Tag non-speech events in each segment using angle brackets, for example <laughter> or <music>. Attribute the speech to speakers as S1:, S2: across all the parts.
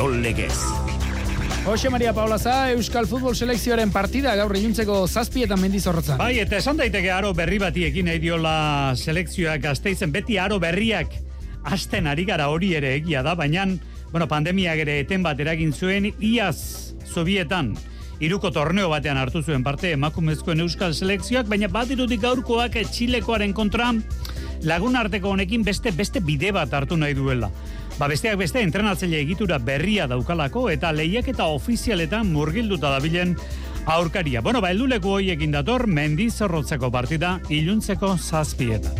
S1: Kirol Legez.
S2: Jose Maria Paula Za, Euskal Futbol Selekzioaren partida gaur iluntzeko zazpietan mendizorrotzan.
S3: Bai, eta esan daiteke aro berri batiekin nahi diola selekzioak gazteizen, beti aro berriak asten ari gara hori ere egia da, baina bueno, pandemiak ere eten bat eragin zuen, iaz zobietan, iruko torneo batean hartu zuen parte emakumezkoen euskal selekzioak, baina bat irudik gaurkoak txilekoaren kontra lagun arteko honekin beste beste bide bat hartu nahi duela. Ba besteak beste entrenatzaile egitura berria daukalako eta lehiak eta ofizialetan murgilduta dabilen aurkaria. Bueno, ba, elduleku hoiekin dator, mendizorrotzeko partida iluntzeko zazpietan.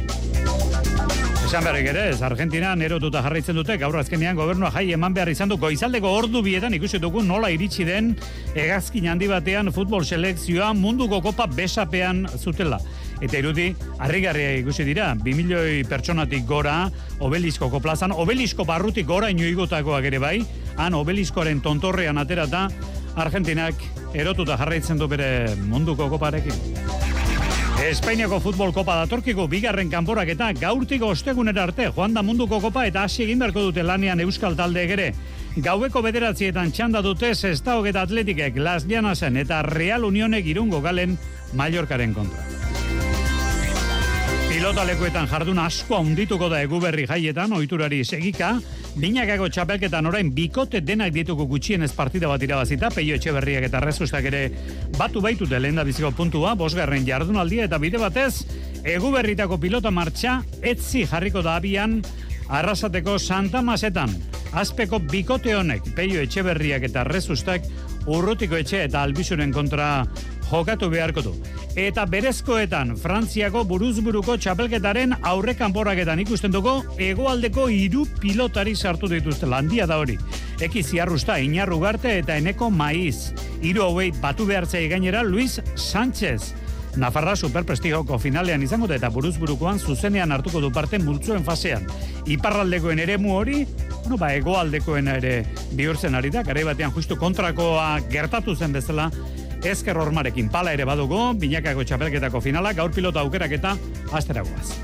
S3: Esan berrik ere, ez Argentina nerotuta jarraitzen dute, gaur azkenean gobernua jai eman behar izan du, goizaldeko ordu bietan ikusi dugu nola iritsi den egazkin handi batean futbol selekzioa munduko kopa besapean zutela. Eta irudi, harrigarria ikusi dira, 2 milioi pertsonatik gora, obeliskoko plazan, obelisko barrutik gora inoigotakoak ere bai, han obeliskoaren tontorrean aterata, Argentinak erotuta jarraitzen du bere munduko koparekin. Espainiako futbol kopa datorkiko bigarren kanporak eta gaurtiko ostegunera arte joan da munduko kopa eta hasi egin beharko dute lanean euskal talde ere. Gaueko bederatzietan txanda dute Sestaok eta Atletikek Las Llanasen eta Real Unionek irungo galen Mallorcaren kontra. Pilota lekuetan jardun asko handituko da eguberri jaietan, ohiturari segika, binakako txapelketan orain bikote denak dituko gutxienez partida bat irabazita, peio etxeberriak eta rezustak ere batu baitute lehen da biziko puntua, bosgarren jardunaldia eta bide batez, eguberritako pilota martxa, etzi jarriko da abian, arrasateko Santa Masetan. Azpeko bikote honek, peio etxeberriak eta rezustak, urrutiko etxe eta albizuren kontra jokatu beharko du. Eta berezkoetan, Frantziako buruzburuko txapelketaren aurrekan boraketan ikusten dugu, egoaldeko hiru pilotari sartu dituzte landia da hori. Eki ziarrusta, inarru garte eta eneko maiz. Hiru hauei batu behartzea gainera Luis Sánchez. Nafarra superprestigoko finalean izango da eta buruzburukoan zuzenean hartuko du parte multzuen fasean. Iparraldekoen eremu hori, bueno, ba, egoaldekoen ere bihurtzen ari da, gare batean justu kontrakoa gertatu zen bezala, ezker hormarekin pala ere badugu, binakako txapelketako finala, gaur pilota aukerak eta asteragoaz.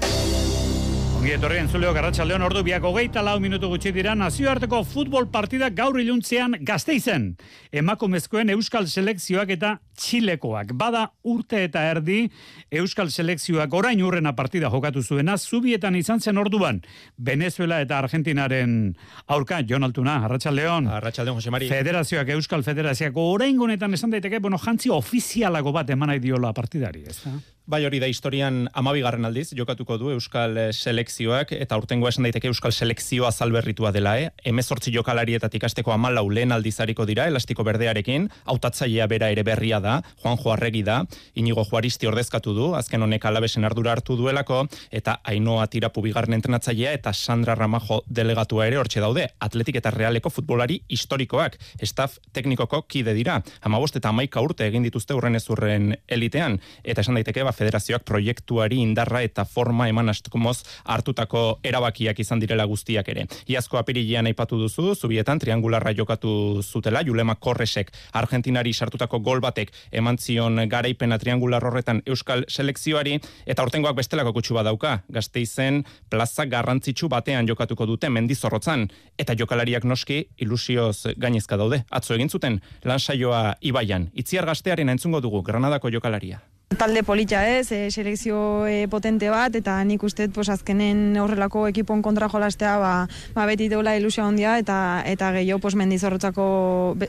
S3: Ongi etorri entzuleo garratxaldeon ordu biak hogeita lau minutu gutxi dira nazioarteko futbol partida gaur iluntzean gazteizen. Emakumezkoen euskal selekzioak eta txilekoak. Bada urte eta erdi euskal selekzioak orain urrena partida jokatu zuena, zubietan izan zen orduan. Venezuela eta Argentinaren aurka, Jon Altuna, Arratxaldeon.
S4: Arratxaldeon, Jose Mari.
S3: Federazioak, euskal federazioako orain gonetan esan daiteke, bueno, jantzi ofizialago bat emanai diola partidari, ez da?
S4: Bai hori da historian amabigarren aldiz, jokatuko du Euskal Selekzioak, eta urtengo esan daiteke Euskal Selekzioa zalberritua dela, eh? Hemezortzi jokalarietatik azteko amalau lehen aldizariko dira, elastiko berdearekin, autatzailea bera ere berria da, Juan Joarregi da, inigo Juaristi ordezkatu du, azken honek alabesen ardura hartu duelako, eta Ainoa Tirapu bigarren entrenatzailea, eta Sandra Ramajo delegatua ere hortxe daude, atletik eta realeko futbolari historikoak, staff teknikoko kide dira, amabost eta amaika urte egin dituzte urren ezurren elitean, eta esan daiteke, ba, federazioak proiektuari indarra eta forma eman astukomoz hartutako erabakiak izan direla guztiak ere. Iazko apirilean aipatu duzu, zubietan triangularra jokatu zutela, Julema Korresek Argentinari sartutako gol batek eman zion garaipena triangular horretan Euskal Selekzioari, eta ortengoak bestelako kutsu badauka, gazteizen plaza garrantzitsu batean jokatuko dute mendizorrotzan, eta jokalariak noski ilusioz gainezka daude. Atzo egin zuten, lan saioa ibaian, itziar gaztearen entzungo dugu, Granadako jokalaria.
S5: Talde politxa ez, e, selekzio e, potente bat, eta nik uste pues, azkenen horrelako ekipon kontra jolastea ba, ba beti deula ilusia hondia, eta eta gehiago pues, mendizorrotzako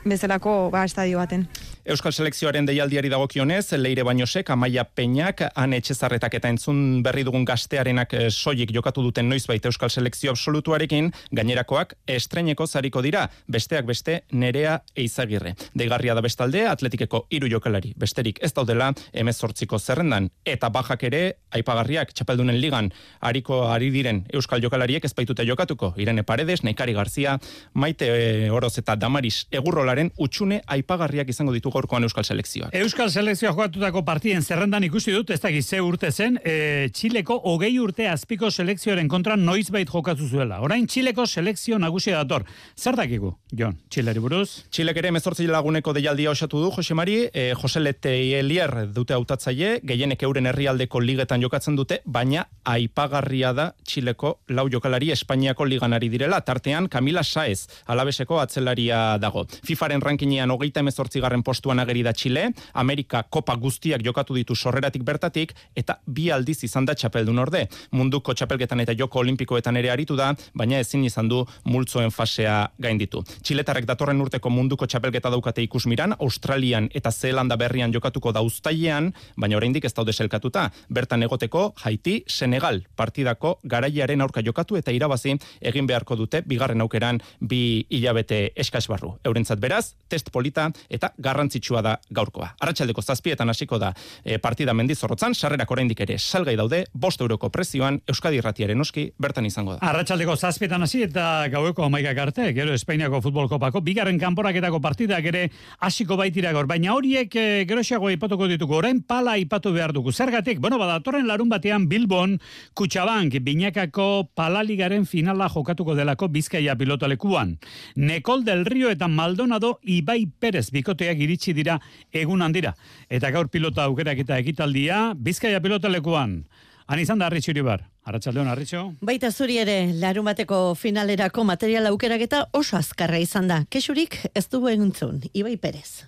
S5: bezalako ba, estadio baten.
S4: Euskal Selekzioaren deialdiari dagokionez, leire bainosek, amaia peñak, han etxezarretak eta entzun berri dugun gaztearenak soilik jokatu duten noizbait Euskal Selekzio absolutuarekin, gainerakoak estreneko zariko dira, besteak beste nerea eizagirre. Deigarria da bestalde, atletikeko hiru jokalari, besterik ez daudela, emezortziko zerrendan, eta bajak ere, aipagarriak, txapeldunen ligan, hariko ari diren Euskal jokalariek ez baitute jokatuko, Irene Paredes, Nekari Garzia, Maite e, Oroz eta Damaris Egurrolaren utxune aipagarriak izango ditugu gaurkoan Euskal Selekzioak.
S3: Euskal Selekzioa jokatutako partien zerrendan ikusi dut, ez dakiz ze urte zen, e, Txileko hogei urte azpiko selekzioaren kontra noizbait jokatu zuela. Orain Txileko selekzio nagusia dator. Zer dakigu, Jon, Txileri buruz?
S4: Txilek ere mezortzi laguneko deialdia osatu du, Jose Mari, e, Jose Lete Elier dute jokatzatzaile, gehienek euren herrialdeko ligetan jokatzen dute, baina aipagarria da Txileko lau jokalari Espainiako liganari direla, tartean Camila Saez, alabeseko atzelaria dago. FIFAren rankinean hogeita emezortzigarren postuan ageri da Txile, Amerika Kopa guztiak jokatu ditu sorreratik bertatik, eta bi aldiz izan da txapeldun orde. Munduko txapelketan eta joko olimpikoetan ere aritu da, baina ezin izan du multzoen fasea gainditu. Txiletarrek datorren urteko munduko txapelketa daukate ikusmiran, Australian eta Zeelanda berrian jokatuko da ustailean, baina oraindik ez daude selkatuta. Bertan egoteko Haiti, Senegal partidako garaiaren aurka jokatu eta irabazi egin beharko dute bigarren aukeran bi hilabete eskasbarru. Eurentzat beraz, test polita eta garrantzitsua da gaurkoa. Arratsaldeko zazpietan hasiko da e, partida mendizorrotzan, sarrerak oraindik ere salgai daude, bost euroko prezioan Euskadi Irratiaren oski bertan izango da.
S3: Arratsaldeko zazpietan hasi eta gaueko amaikak arte, gero Espainiako futbol kopako, bigarren kanporaketako partidak ere hasiko baitira gaur, baina horiek e, geroxiago ipatuko ditugu, orain pala ipatu behar dugu. Zergatik, bueno, badatorren larun batean Bilbon, Kutsabank, binakako palaligaren finala jokatuko delako Bizkaia pilotalekuan. Nekol del Rio eta Maldonado Ibai Perez bikoteak iritsi dira egun handira. Eta gaur pilota aukerak eta ekitaldia Bizkaia pilotalekuan. Han izan da Arritxo Iribar. Arratxaldeon, Arritxo.
S6: Baita zuri ere, larun bateko finalerako material aukerak eta oso azkarra izan da. Kexurik ez dugu eguntzun, Ibai Perez.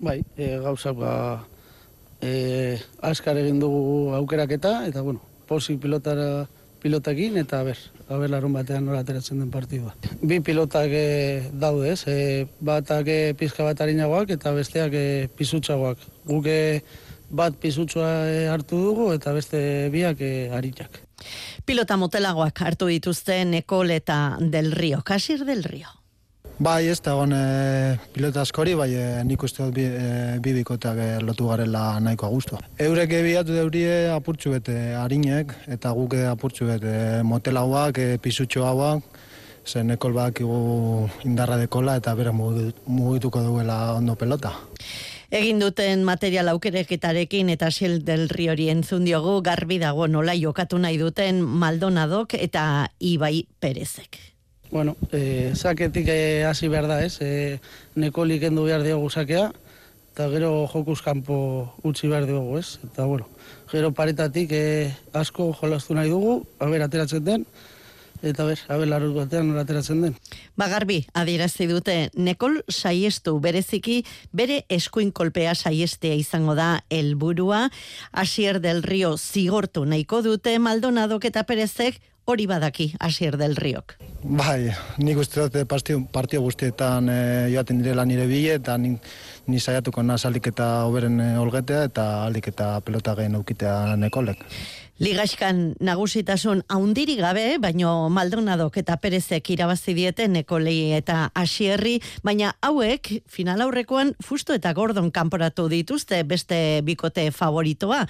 S7: Bai, e, gauza ba, e, azkar egin dugu aukeraketa, eta bueno, posik pilotara pilotakin, eta ber, haber larun batean nola ateratzen den partidua. Bi pilotak e, daude, ez, e, batak e, pizka bat harinagoak, eta besteak e, pisutxagoak. Guk bat pizutsua e, hartu dugu, eta beste biak e, haritak.
S6: Pilota motelagoak hartu dituzte Nekol eta Del Rio, Kasir Del Rio.
S8: Bai, ez da egon e, pilota askori, bai e, nik uste dut bi, e, bi bikoteak e, lotu garela nahiko agustua. Eurek ebiatu daurie apurtxu bete harinek, eta guk apurtxu bete motelauak, e, pisutxo hauak, zen ekol bak indarra dekola eta bera mugituko duela ondo pelota.
S6: Egin duten material aukereketarekin eta xel del riori entzun diogu garbi dago nola jokatu nahi duten Maldonadok eta Ibai Perezek.
S7: Bueno, e, saketik eh, hasi behar da, ez? E, nekolik endu behar diogu sakea, eta gero jokuz kanpo utzi behar diogu, ez? Eta, bueno, gero paretatik e, asko jolastu nahi dugu, haber, ateratzen den, eta ber, haber, larut batean ateratzen den.
S6: Bagarbi, adierazi dute, Nekol saiestu bereziki bere eskuin kolpea saiestea izango da helburua Asier del Rio zigortu nahiko dute Maldonadok eta Perezek hori badaki Asier del Riok.
S8: Bai, nik uste dut partio, partio guztietan e, joaten direla nire bile, eta ni, ni saiatuko naz alik eta oberen e, olgetea, eta alik eta pelota gehen aukitea nekolek.
S6: Ligaxkan nagusitasun haundiri gabe, baino Maldonadok eta Perezek irabazi diete Nekolei eta Asierri, baina hauek final aurrekoan fusto eta gordon kanporatu dituzte beste bikote favoritoa.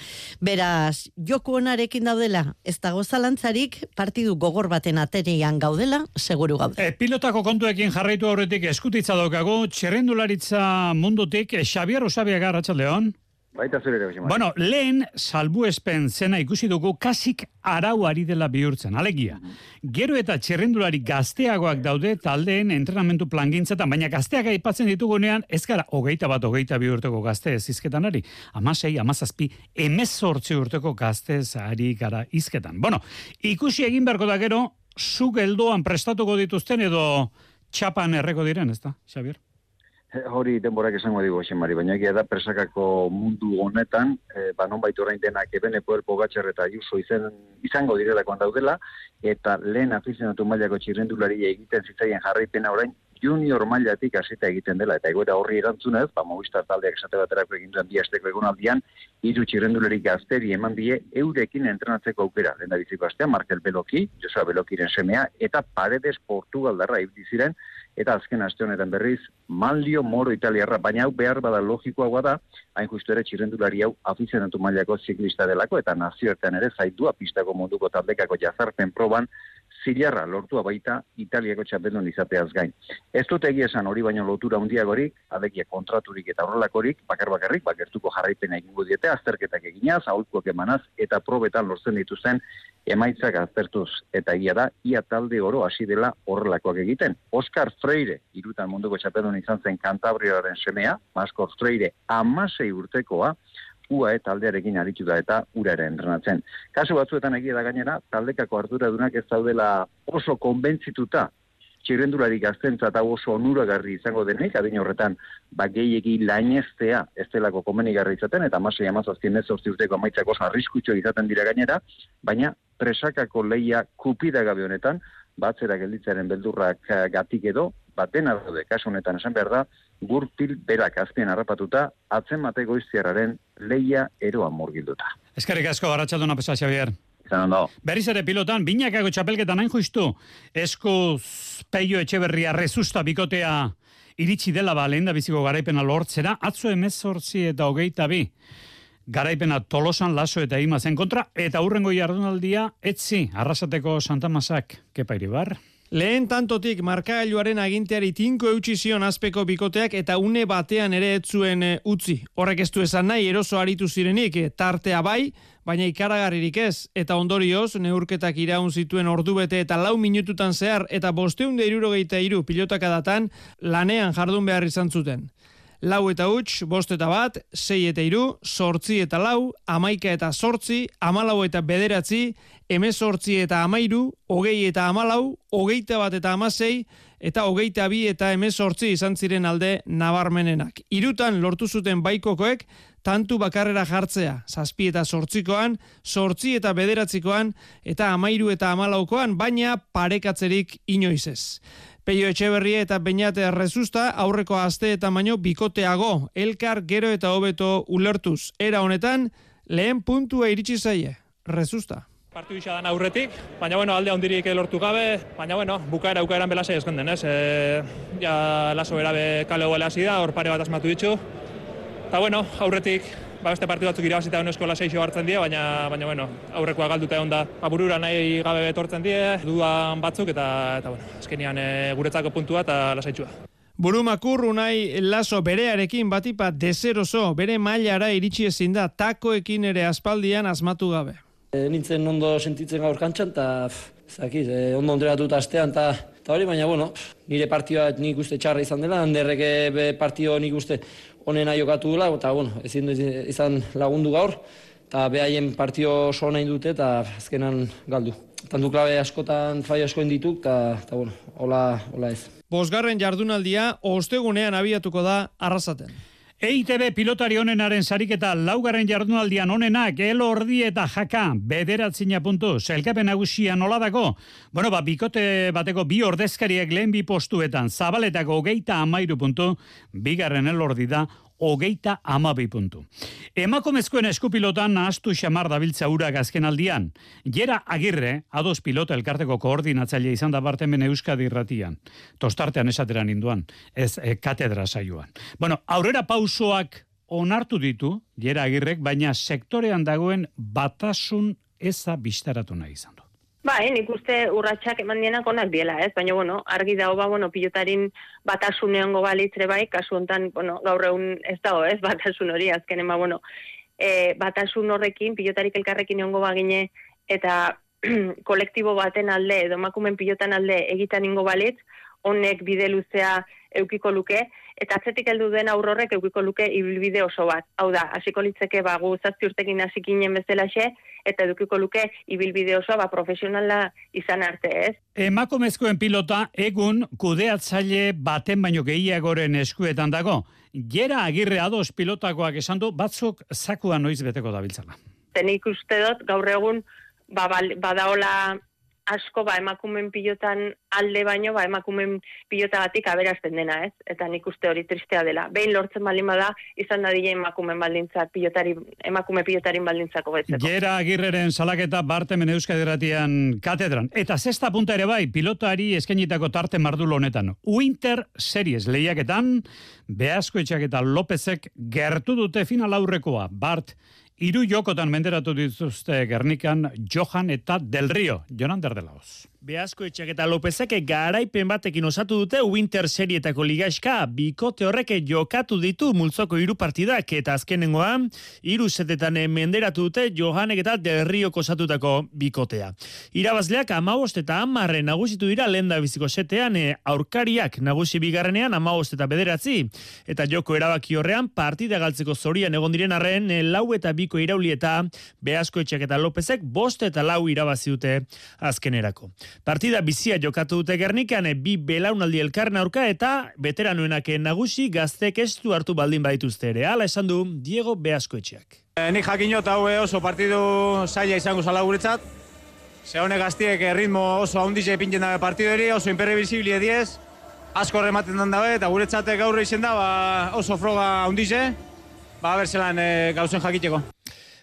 S6: Beraz, joku onarekin daudela, ez dago zalantzarik, partidu gogor baten aterian gaudela, seguru gaude.
S3: E, pilotako kontuekin jarraitu aurretik eskutitza daukagu, txerrendularitza mundutik, Xabier Osabiaga, Ratxaldeon.
S9: Baita zure ere,
S3: Bueno, lehen salbu espen zena ikusi dugu kasik arauari dela bihurtzen, alegia. Gero eta txerrendulari gazteagoak daude taldeen entrenamentu plangintzatan, baina gazteak aipatzen ditugunean, ez gara hogeita bat hogeita bi urteko gazte ez izketan ari, amasei, amazazpi, emezortzi urteko gazte ari gara izketan. Bueno, ikusi egin beharko da gero, zu geldoan prestatuko dituzten edo txapan erreko diren, ez da, Xabier?
S9: Hori denborak esango digo mari, baina egia da presakako mundu honetan, e, ba non baitu orain denak ebene poder pogatxer eta juso izen, izango direlakoan daudela, eta lehen afizionatu mailako txirrendulari egiten zitzaien jarraipena orain junior mailatik hasita egiten dela, eta egoera horri erantzunez, ba Movistar taldeak esate baterako egin duen biasteko egonaldian, hiru txirrendulari gazteri eman die eurekin entrenatzeko aukera. Lenda biziko astea, Markel Beloki, Josa Belokiren semea, eta Paredes Portugaldarra ibili ziren, eta azken aste honetan berriz Maldio Moro Italiarra, baina hau behar bada logikoa da, hain justu ere txirrendulari hau afizionatu mailako ziklista delako, eta nazioetan ere zaitua pistako munduko taldekako jazarpen proban, zilarra lortua baita Italiako txapeldun izateaz gain. Ez dut egia esan hori baino lotura hundiagorik, adekia kontraturik eta horrelakorik, bakar bakarrik, bakertuko jarraipena egingo diete, azterketak eginaz, aholkuak emanaz, eta probetan lortzen dituzten emaitzak aztertuz eta egia da ia talde oro hasi dela horrelakoak egiten. Oscar Freire, irutan munduko txapedun izan zen Kantabriaren semea, Maskor Freire amasei urtekoa, UAE taldearekin aritu da eta uraren entrenatzen. Kasu batzuetan egia da gainera, taldekako arduradunak ez daudela oso konbentzituta txirrendulari gaztentza eta oso onuragarri izango denek, adin horretan, ba, gehiegi laineztea ez delako komenigarri izaten, eta masai amazazkien ez orti urteko amaitzak oso arriskutxo izaten dira gainera, baina presakako leia kupida gabe honetan, batzera gelditzaren beldurrak eh, gatik edo, batena daude, kasu honetan esan behar da, gurpil berak azpien harrapatuta, atzen mate goiztiararen leia eroa morgilduta.
S3: Eskerrik asko, Arratxaldona Pesa Xavier.
S9: Ondo.
S3: Berriz ere pilotan, binakako txapelketan hain justu, esku peio etxeberria rezusta bikotea iritsi dela ba lehen da biziko garaipena lortzera, atzo emezortzi eta hogeita bi. Garaipena tolosan laso eta imazen kontra, eta hurrengo jardunaldia, etzi, arrasateko Santa Masak, kepa iribar.
S10: Lehen tantotik markagailuaren aginteari tinko eutxi zion azpeko bikoteak eta une batean ere etzuen eh, utzi. Horrek ez du esan nahi eroso aritu zirenik, eh, tartea bai, baina ikaragarririk ez, eta ondorioz, neurketak iraun zituen ordu bete eta lau minututan zehar, eta bosteun da irurogeita iru pilotaka datan, lanean jardun behar izan zuten. Lau eta huts, bost eta bat, sei eta iru, sortzi eta lau, amaika eta sortzi, amalau eta bederatzi, emezortzi eta amairu, hogei eta amalau, hogeita bat eta amasei, eta hogeita bi eta emezortzi izan ziren alde nabarmenenak. Irutan lortu zuten baikokoek, tantu bakarrera jartzea, zazpi eta sortzikoan, sortzi eta bederatzikoan, eta amairu eta amalaukoan, baina parekatzerik inoizez. Peio Etxeberria eta Beñate Rezusta aurreko aste eta baino bikoteago, elkar gero eta hobeto ulertuz. Era honetan, lehen puntua iritsi zaie, Rezusta.
S11: Partiu isa aurretik, baina bueno, alde handirik lortu gabe, baina bueno, bukaera ukaeran belasei esken ez? E, ja laso berabe kale goela hasi da, hor pare bat asmatu ditu. Eta bueno, aurretik, ba beste partidu batzuk irabazita unesko laseixo hartzen die, baina, baina bueno, aurrekoa galduta egon da, ba, burura nahi gabe betortzen die, dudan batzuk, eta, eta bueno, azkenian e, guretzako puntua eta lasaitzua.
S10: Burumakur unai laso berearekin batipa dezeroso, bere mailara iritsi ezin da, takoekin ere aspaldian asmatu gabe.
S12: E, nintzen ondo sentitzen gaur kantxan, eta zakit, e, ondo ondreatu eta astean, eta hori, baina, bueno, nire partioa nik uste txarra izan dela, handerreke partio nik uste onena jokatu dela, eta, bueno, ezin izan lagundu gaur, eta behaien partio oso nahi dute, eta azkenan galdu. Tantu klabe askotan fai askoen dituk, eta, eta bueno, hola, hola ez.
S10: Bosgarren jardunaldia, ostegunean abiatuko da arrasaten.
S3: EITB pilotari honenaren sariketa laugarren jardunaldian honenak elordi eta jaka bederatzina puntu zelkapen nagusia nola dago? Bueno, ba, bikote bateko bi ordezkariak lehen bi postuetan zabaletako geita amairu puntu bigarren elordi da hogeita amabi puntu. Emakomezkoen eskupilotan nahaztu xamar dabiltza ura gazken aldian. Jera agirre, ados pilota elkarteko koordinatzaile izan da bartemen Euskadi irratian. Tostartean esateran induan, ez e, katedra saioan. Bueno, aurrera pausoak onartu ditu, jera agirrek, baina sektorean dagoen batasun eza bistaratu nahi izan du.
S13: Bai, nik uste urratxak eman dienak onak diela, ez? Baina, bueno, argi dago, ba, bueno, pilotarin batasun balitzre bai, kasu hontan, bueno, gaur egun ez dago, ez? <laughs> Batasun hori, azkenen, ba, bueno, e, batasun horrekin, pilotarik elkarrekin egongo bagine, eta <clears throat> kolektibo baten alde, edo makumen pilotan alde egitan ingo balitz, honek bide luzea eukiko luke, eta atzetik heldu den aurrorrek eukiko luke ibilbide oso bat. Hau da, hasiko litzeke ba gu zazpi urtekin hasikinen bezalaxe eta edukiko luke ibilbide osoa ba profesionala izan arte, ez?
S3: Emakumezkoen pilota egun kudeatzaile baten baino gehiagoren eskuetan dago. Gera agirre ados pilotakoak esan du batzuk zakua noiz beteko dabiltzala.
S13: Tenik uste dut gaur egun ba, badaola asko ba emakumen pilotan alde baino ba emakumen pilotagatik aberazten dena, ez? Eta nik uste hori tristea dela. Behin lortzen baldin bada izan da dile emakumen baldintzak pilotari emakume pilotarin baldintzako betzeko.
S3: Gera Agirreren salaketa Bartemen Euskadiratian katedran eta sexta punta ere bai pilotari eskainitako tarte mardul honetan. Winter Series lehiaketan Beasko eta Lopezek gertu dute final aurrekoa. Bart Iru jokotan menderatu dituzte Gernikan Johan eta Del Rio, Jonan Derdelaoz.
S14: Beazko etxak eta Lopezek garaipen batekin osatu dute Winter Serietako ligaxka, bikote horrek jokatu ditu multzoko hiru partidak eta azkenengoa, hiru setetan menderatu dute Johanek eta Derriok osatutako bikotea. Irabazleak amabost eta amarre nagusitu dira lenda biziko setean, e, aurkariak nagusi bigarrenean amabost eta bederatzi, eta joko erabaki horrean partida galtzeko zorian egon diren arren e, lau eta biko irauli eta Beazko etxak eta Lopezek bost eta lau irabazi dute azkenerako. Partida bizia jokatu dute gernikan bi belaunaldi elkarren aurka eta veteranoenak nagusi gaztek estu hartu baldin badituzte ere. Hala esan du Diego Beaskoetxeak.
S15: E, ni jakinot hau oso partidu zaila izango zala guretzat. Ze hone gaztiek ritmo oso handize pintzen dabe partidu eri, oso imperrebizibili ediez. Asko rematen den dabe eta guretzat gaur izen da ba, oso froga handize. Ba, berzelan e, gauzen jakiteko.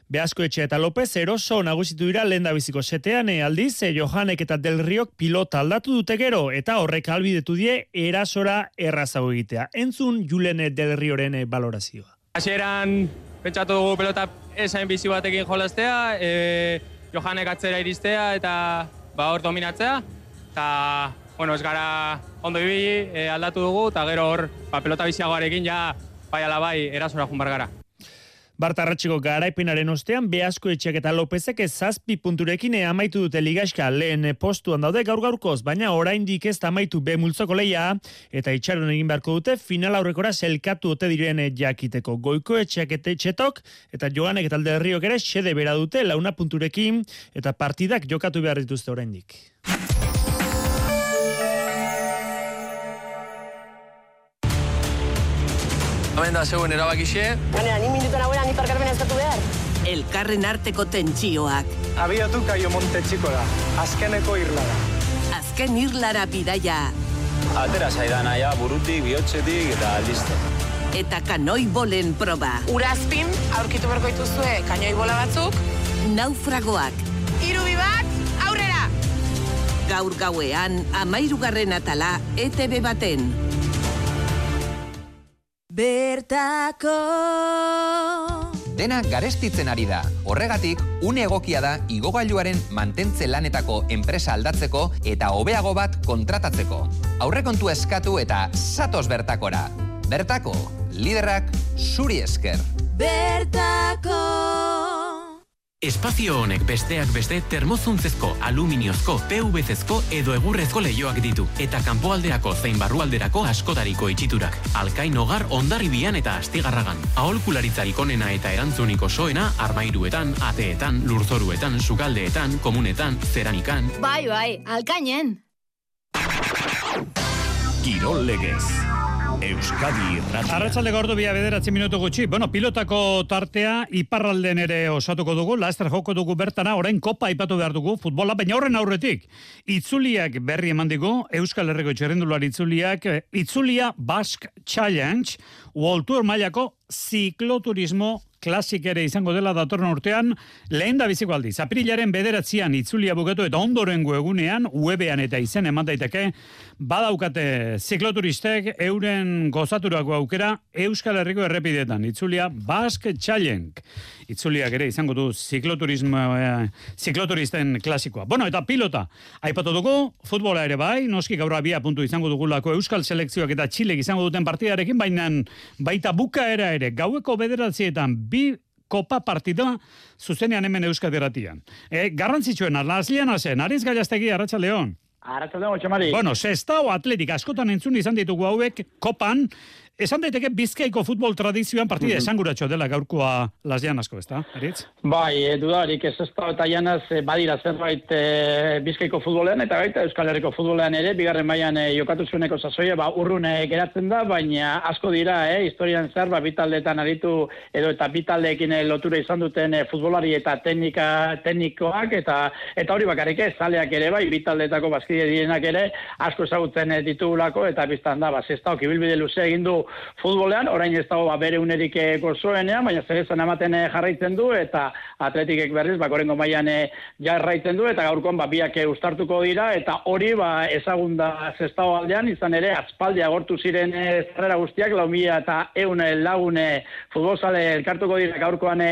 S14: Beasko etxe eta Lopez eroso nagusitu dira lehen biziko setean, e, aldiz, e, Johanek eta Del Riok pilota aldatu dute gero, eta horrek albidetu die erasora errazago egitea. Entzun Julene Del Rioren e, balorazioa.
S16: Hasieran pentsatu dugu pelota esain bizi batekin jolaztea, e, Johanek atzera iristea eta ba hor dominatzea, eta bueno, ez gara ondo ibili e, aldatu dugu, eta gero hor ba, pelota biziagoarekin ja bai alabai erasora junbar gara.
S14: Bartarratxiko garaipenaren ostean, Beasko etxeak eta Lopezek zazpi punturekin amaitu dute ligaska lehen postuan daude gaur gaurkoz, baina oraindik ez amaitu be multzoko leia, eta itxaron egin beharko dute, final aurrekora selkatu ote diren jakiteko. Goiko etxeak eta etxetok, eta joanek eta alde herriok ere, xede bera dute launa punturekin, eta partidak jokatu behar dituzte oraindik.
S17: Hemen da zeuen erabakixe.
S18: Gainera, ni minutan hauena ni parkarmen ez behar.
S19: Elkarren arteko tentsioak.
S20: Abiatu kaio monte txiko da. Azkeneko irlara.
S19: Azken irlara bidaia.
S21: Atera zaidan aia burutik, bihotzetik eta listo.
S19: Eta kanoi bolen proba.
S18: Urazpin, aurkitu berko ituzue, kanoi bola batzuk.
S19: Naufragoak.
S18: Irubi bat, aurrera!
S19: Gaur gauean, amairugarren atala, ETV baten.
S22: Bertako
S23: Dena garestitzen ari da. Horregatik, une egokia da igogailuaren mantentze lanetako enpresa aldatzeko eta hobeago bat kontratatzeko. Aurrekontu eskatu eta satos bertakora. Bertako, liderrak zuri esker.
S22: Bertako
S24: Espazio honek besteak beste termozuntzezko, aluminiozko, PVC-ezko edo egurrezko leioak ditu eta kanpoalderako zein barrualderako askotariko itxiturak. Alkain hogar ondarribian eta astigarragan. Aholkularitzarik onena eta erantzuniko soena armairuetan, ateetan, lurzoruetan, sukaldeetan, komunetan, zeranikan.
S22: Bai, bai, alkainen.
S1: Kirol legez. Euskadi Irratia.
S3: Arratsalde gordo bia bederatzi minutu gutxi. Bueno, pilotako tartea iparralden ere osatuko dugu, laster joko dugu bertana, orain kopa ipatu behar dugu, futbola, baina horren aurretik. Itzuliak berri eman digu, Euskal Herriko txerrendular itzuliak, itzulia Basque Challenge, World Tour mailako zikloturismo klasik ere izango dela datorren urtean, lehen da biziko aldiz. Aprilaren bederatzean itzulia bukatu eta ondoren egunean, webean eta izen eman daiteke, badaukate zikloturistek euren gozaturako aukera Euskal Herriko errepidetan. Itzulia Basque Challenge. Itzuliak ere izango du zikloturismo, eh, zikloturisten klasikoa. Bueno, eta pilota. Aipatu dugu, futbola ere bai, noski gaur abia puntu izango dugulako Euskal Selekzioak eta Txilek izango duten partidarekin, baina baita buka era ere, gaueko bederatzietan bi kopa partida zuzenean hemen Euskal Deratian. E, garrantzitsuen, lazliana zen, Ariz Gaiastegi, Arratxa León.
S25: Arratxa León, Txamari.
S3: Bueno, sestao atletik, askotan entzun izan ditugu hauek, kopan, Esan daiteke bizkaiko futbol tradizioan partida mm -hmm. esanguratxo dela gaurkoa las asko, ezta? Eritz?
S25: Bai, e, dudarik, ez ez eta janaz e, badira zerbait e, bizkaiko futbolean eta baita Euskal Herriko futbolean ere, bigarren mailan e, jokatu zueneko sasoia, ba, urrun geratzen da, baina asko dira, e, historian zer, ba, bitaldetan aritu, edo eta bitaldeekin e, lotura izan duten e, futbolari eta teknika, teknikoak, eta eta hori bakarrik ez, zaleak ere, bai, bitaldetako bazkide direnak ere, asko ezagutzen ditugulako, eta biztan da, ba, zestauk, ibilbide luze egin du futbolean, orain ez dago ba, bere unerik eh, gozoenean, baina zer esan ematen eh, jarraitzen du, eta atletikek berriz, ba, gorengo mailan eh, jarraitzen du, eta gaurkoan ba, biak ustartuko dira, eta hori ba, ezagunda zestao aldean, izan ere, aspaldi agortu ziren zerrera guztiak, lau mila eta eun lagune futbolzale elkartuko dira gaurkoan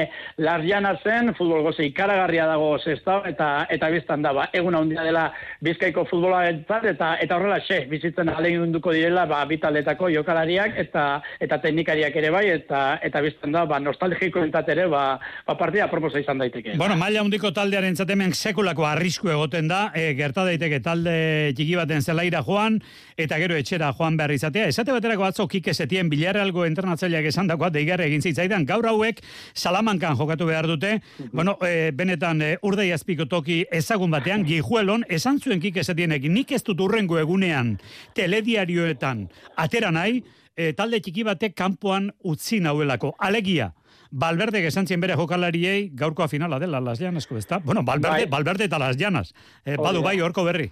S25: larjana zen, futbol goze ikaragarria dago zestao, eta eta biztan da, ba, egun handia dela bizkaiko futbola eta, eta horrela xe, bizitzen alegin duko direla, ba, bitaletako jokalariak, eta eta teknikariak ere bai, eta eta biztan da, ba, nostalgiko entzat ere, ba, ba partida proposa izan daiteke.
S3: Bueno, maila handiko taldearen zatemen sekulako arrisku egoten da, e, gerta daiteke talde txiki baten zelaira joan, eta gero etxera joan behar izatea. Esate baterako atzo kike zetien bilarralgo internatzaileak esan dakoa, deigarre egin zitzaidan, gaur hauek salamankan jokatu behar dute, bueno, e, benetan e, urdei azpiko toki ezagun batean, gijuelon, esan zuen kike zetienek, nik ez dut urrengo egunean, telediarioetan, atera nahi, e, talde txiki batek kanpoan utzi nauelako. Alegia, Balberde esan bere jokalariei gaurkoa finala dela Las Llanesko, ezta? Bueno, Balberde,
S25: Bai.
S3: Balberde eta Las Llanas. E, badu bai horko berri.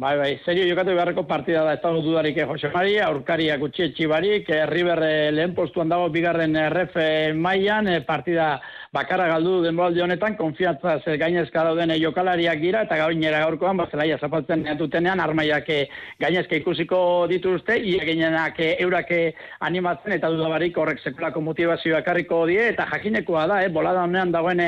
S25: Bai, bai, serio jokatu beharreko partida da, ez dago dudarik eh, Jose Mari, aurkaria gutxi etxibarik, eh, River eh, lehen postuan dago bigarren eh, ref eh, mailan, eh, partida bakarra galdu du denboraldi honetan, konfiantza zer gainezka dauden eh, jokalariak dira, eta gainera gaurkoan, bazelaia zapaltzen dutenean, armaiak gainezka ikusiko dituzte, ia gainenak eh, eurak eh, animatzen, eta dudabarik horrek sekulako motivazioa ekarriko die, eta jakinekoa da, eh, bolada honean dagoen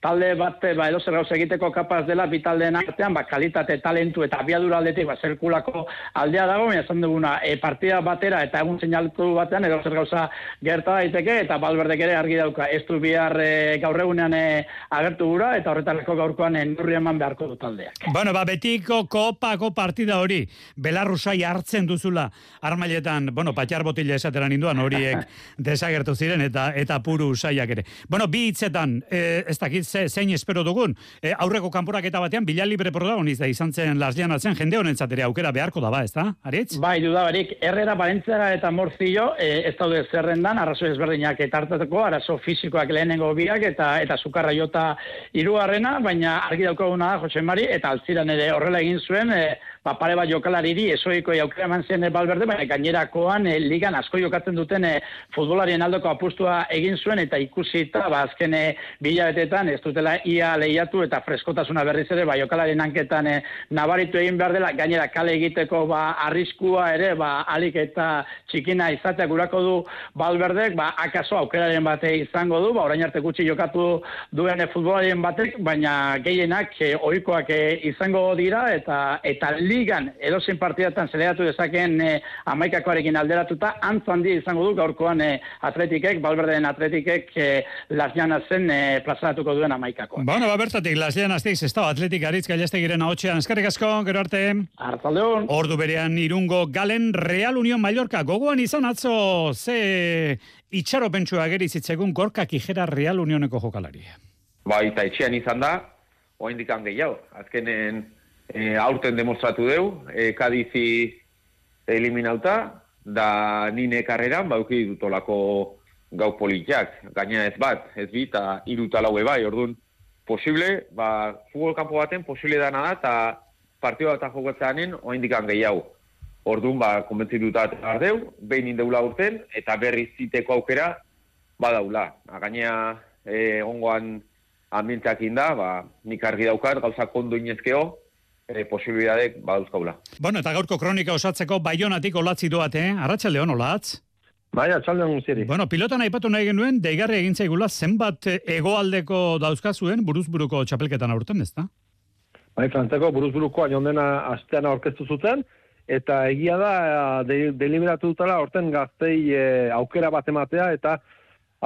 S25: talde bat, ba, edo zer egiteko kapaz dela, bi taldeen artean, ba, kalitate, talentu eta abiadura aldetik, ba, zerkulako aldea dago, baina esan duguna, e, partida batera eta egun seinaltu batean, edo zer gauza gerta daiteke, eta balberdek ere argi dauka, ez du bihar e, gaur egunean e, agertu gura, eta horretarako gaurkoan e, nurri eman beharko du taldeak.
S3: Bueno, ba, betiko kopako partida hori, belarrusai hartzen duzula armailetan, bueno, patxar botila esateran induan horiek <laughs> desagertu ziren eta eta puru usaiak ere. Bueno, bi hitzetan, e, ez dakit ze, zein espero dugun, e, aurreko kanporaketa batean, bila libre protagonista izan zen Las Llanas zen, jende honentzat ere aukera beharko da ba, ez da, Aritz?
S25: Bai, dudabarik, Herrera, Balentziara eta Morzillo e, ez daude zerrendan, arazo ezberdinak eta hartateko, arazo fisikoak lehenengo biak eta eta sukarra jota hirugarrena, baina argi daukaguna da Jose Mari, eta altziran ere horrela egin zuen, e, ba, pare bat jokalariri esoiko aukera eman zen Balberde, baina gainerakoan e, ligan asko jokatzen duten e, futbolarien aldoko apustua egin zuen, eta ikusita, ba, azken e, bilabetetan, ez dutela ia lehiatu eta freskotasuna berriz ere, ba, jokalarien hanketan e, nabaritu egin behar dela, gainera kale egiteko ba, arriskua ere, ba, alik eta txikina izateak gurako du Balberdek, ba, akaso aukeraren bate izango du, ba, orain arte gutxi jokatu duen futbolarien batek, baina gehienak e, ohikoak e, izango dira, eta eta ligan edozein partidatan zeleatu dezakeen e, amaikakoarekin alderatuta, antzo handi izango du gaurkoan e, atletikek, Balberdeen atletikek e, Las Llanasen e, plazaratuko duen amaikakoa.
S3: Bueno, ba, bertatik, Las Llanas ez da, atletik aritz gailaztegiren ahotxean, eskarrik asko, gero arte.
S25: Artzaldeon.
S3: Ordu berean irungo galen Real Unión Mallorca, gogoan izan atzo, ze itxaro pentsua geri zitzegun gorka kijera Real Unioneko jokalaria.
S26: Bai, eta etxean izan da, oain dikan gehiago. Azkenen e, aurten demostratu deu, e, Kadizi eliminauta, da nine karreran, bauki dutolako gau politiak. Gaina ez bat, ez bi, eta hiru eta laue bai, orduan, posible, ba, futbol kanpo baten posible dana da, eta partioa eta jokatzeanen, oain dikan gehiago. Orduan, ba, konbentzituta eta deu, behin indeula urten, eta berriz ziteko aukera, badaula. Gainea, e, ongoan ambienteak inda, ba, nik argi daukat, gauza kondo inezkeo, e, posibilidadek badauzkaula.
S3: Bueno, eta gaurko kronika osatzeko baionatik olatzi doate, eh? Arratxalde hon, olatz?
S27: Bai, atxaldeon guztiari.
S3: Bueno, pilotan aipatu nahi genuen, deigarri egin zaigula zenbat eh, hegoaldeko dauzkazuen buruzburuko txapelketan aurten, ez da?
S27: Bai, frantzeko buruzburuko aiondena astean aurkeztu zuten, eta egia da, de, deliberatu dutela, horten gaztei e, aukera bat ematea, eta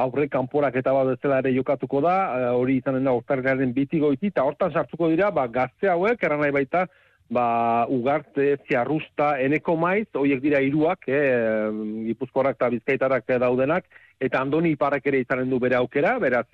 S27: aurre kanporak eta bat bezala ere jokatuko da, e, hori izanen da urtargaren biti goiti, eta hortan sartuko dira, ba, gazte hauek, eran nahi baita, ba, ugarte, ziarrusta, eneko maiz, horiek dira hiruak, eh, gipuzkorak eta bizkaitarak daudenak, eta andoni iparrak ere izanen du bere aukera, beraz,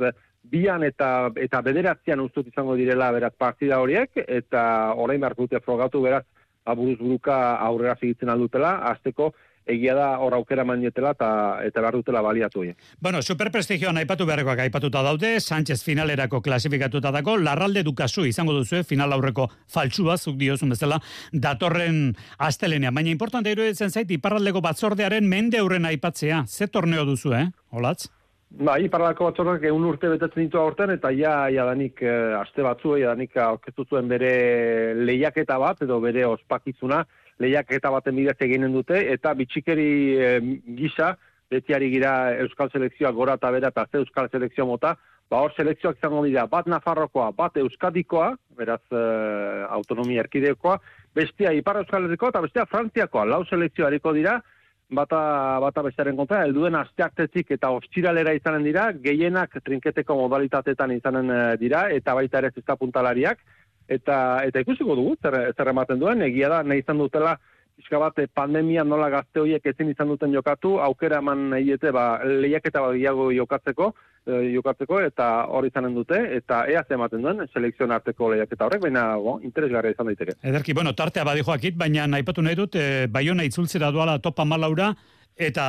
S27: bian eta eta bederatzean ustut izango direla beraz partida horiek, eta orain beharko dute frogatu beraz, aburuz buruka aurrera segitzen aldutela, azteko egia da hor aukera manietela eta eta behar dutela baliatu horiek.
S3: Bueno, superprestigioan aipatu beharrekoak aipatuta daude, Sánchez finalerako klasifikatuta dago, larralde dukazu izango duzu, final aurreko faltsua, zuk diozun bezala, datorren astelenean. Baina importante iruditzen zait, iparraldeko batzordearen mende aurren aipatzea. Ze torneo duzu, eh? Olatz?
S27: Bai, iparraldeko batzordeak egun urte betetzen ditu aurten, eta ja, ja danik eh, aste batzu, ja aurkeztu zuen bere lehiaketa bat, edo bere ospakizuna, lehiaketa baten bidez eginen dute, eta bitxikeri eh, gisa, betiari gira Euskal Selekzioa gora eta bera, eta ze Euskal Selekzioa mota, ba hor selekzioak izango dira, bat Nafarrokoa, bat Euskadikoa, beraz eh, autonomia erkidekoa, bestia Ipar Euskal Herrikoa, eta bestia Frantziakoa, lau selekzioa dira, bata, bata bestearen kontra, helduen asteaktetik eta ostiralera izanen dira, gehienak trinketeko modalitatetan izanen eh, dira, eta baita ere zizta puntalariak, eta, eta ikusiko dugu, zer, zer ematen duen, egia da, nahi izan dutela, pixka bat, eh, pandemia nola gazte horiek ezin izan duten jokatu, aukera eman nahi ete, ba, lehiaketa bat gehiago jokatzeko, e, jokatzeko, eta hori izanen dute, eta ea ematen duen, selekzion arteko lehiaketa horrek, baina, bo, interesgarria izan daiteke.
S3: Ederki, bueno, tartea badi joakit, baina naipatu nahi dut, e, baiona itzultzera duala topa malaura, eta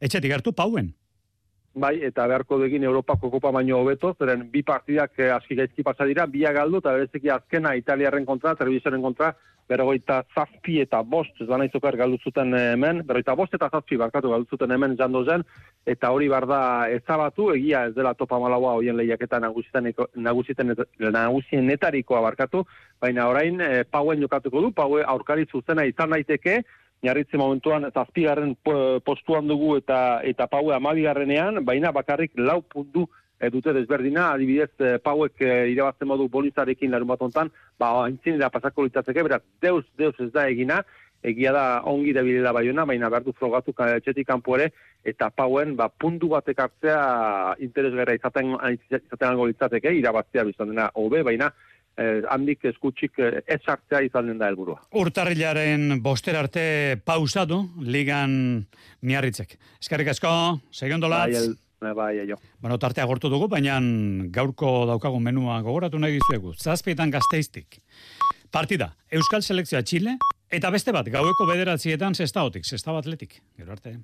S3: etxetik hartu pauen.
S27: Bai, eta beharko degin Europako kopa baino hobeto, zeren bi partidak eh, aski gaizki pasa dira, bia galdu, eta bereziki azkena Italiaren kontra, televisionen kontra, berrogeita zazpi eta bost, ez da nahi zokar galdu zuten hemen, berrogeita bost eta zazpi barkatu galdu zuten hemen jando zen, eta hori bar da ezabatu, egia ez dela topa malaua hoien lehiaketa nagusienetarikoa barkatu, baina orain e, pauen jokatuko du, paue aurkari zuzena izan daiteke, Jarritze momentuan zazpigarren po- postuan dugu eta eta paue amabigarrenean, baina bakarrik lau puntu eh, dute desberdina, adibidez eh, pauek eh, irabazten modu bolizarekin larun bat ontan, ba, haintzinera pasako litzateke, beraz, deus, deus ez da egina, egia da ongi da bilela baiona, baina behar du frogatu etxetik kanpo ere, eta pauen ba, puntu batek hartzea interesgarra izaten, izaten litzateke, irabaztea biztan dena hobe, baina eh, handik eskutsik eh, ez sartzea izan den da helburua.
S3: Urtarrilaren boster arte pausatu, ligan miarritzek. Eskerrik asko, segondo
S27: Bai,
S3: latz.
S27: el, bai, jo.
S3: Bueno, tartea gortu dugu, baina gaurko daukagun menua gogoratu nahi dizuegu. Zazpietan gazteiztik. Partida, Euskal Selekzioa Chile, eta beste bat, gaueko bederatzietan zestaotik, zestao atletik. Gero arte.